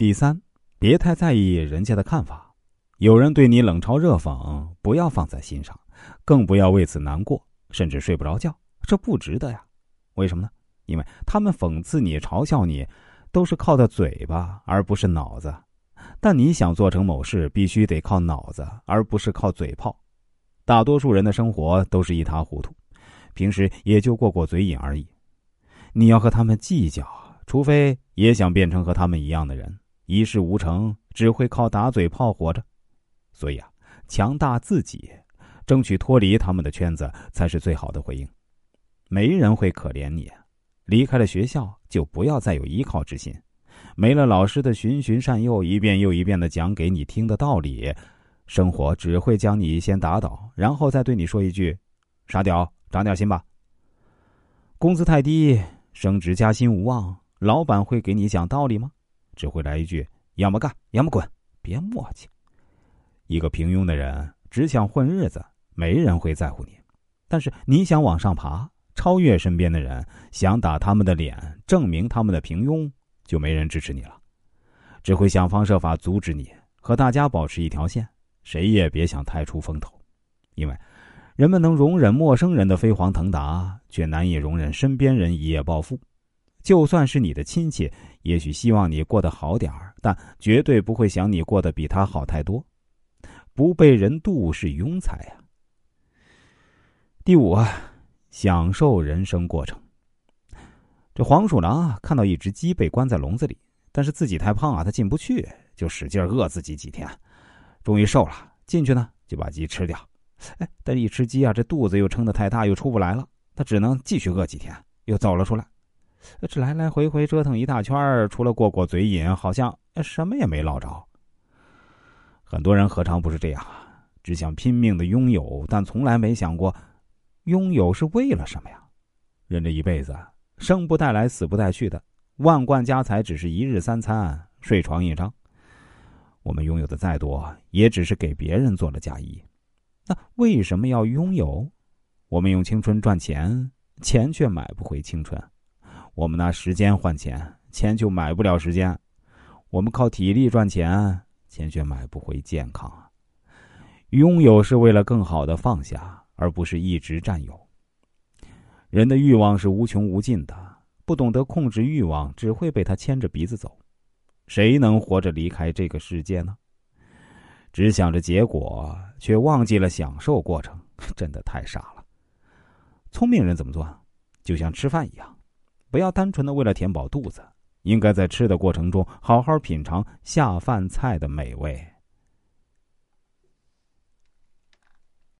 第三，别太在意人家的看法。有人对你冷嘲热讽，不要放在心上，更不要为此难过，甚至睡不着觉。这不值得呀。为什么呢？因为他们讽刺你、嘲笑你，都是靠的嘴巴，而不是脑子。但你想做成某事，必须得靠脑子，而不是靠嘴炮。大多数人的生活都是一塌糊涂，平时也就过过嘴瘾而已。你要和他们计较，除非也想变成和他们一样的人，一事无成，只会靠打嘴炮活着。所以啊，强大自己，争取脱离他们的圈子，才是最好的回应。没人会可怜你，离开了学校就不要再有依靠之心，没了老师的循循善诱，一遍又一遍的讲给你听的道理，生活只会将你先打倒，然后再对你说一句：“傻屌，长点心吧。”工资太低。升职加薪无望，老板会给你讲道理吗？只会来一句：“要么干，要么滚，别磨叽。”一个平庸的人只想混日子，没人会在乎你；但是你想往上爬，超越身边的人，想打他们的脸，证明他们的平庸，就没人支持你了，只会想方设法阻止你和大家保持一条线。谁也别想太出风头，因为。人们能容忍陌生人的飞黄腾达，却难以容忍身边人一夜暴富。就算是你的亲戚，也许希望你过得好点儿，但绝对不会想你过得比他好太多。不被人妒是庸才呀。第五啊，享受人生过程。这黄鼠狼啊，看到一只鸡被关在笼子里，但是自己太胖啊，它进不去，就使劲饿自己几天，终于瘦了。进去呢，就把鸡吃掉。哎，但一吃鸡啊，这肚子又撑得太大，又出不来了。它只能继续饿几天，又走了出来。这来来回回折腾一大圈，除了过过嘴瘾，好像什么也没捞着。很多人何尝不是这样啊？只想拼命的拥有，但从来没想过，拥有是为了什么呀？人这一辈子，生不带来，死不带去的，万贯家财只是一日三餐，睡床一张。我们拥有的再多，也只是给别人做了嫁衣。那为什么要拥有？我们用青春赚钱，钱却买不回青春；我们拿时间换钱，钱就买不了时间；我们靠体力赚钱，钱却买不回健康。拥有是为了更好的放下，而不是一直占有。人的欲望是无穷无尽的，不懂得控制欲望，只会被他牵着鼻子走。谁能活着离开这个世界呢？只想着结果，却忘记了享受过程，真的太傻了。聪明人怎么做？就像吃饭一样，不要单纯的为了填饱肚子，应该在吃的过程中好好品尝下饭菜的美味。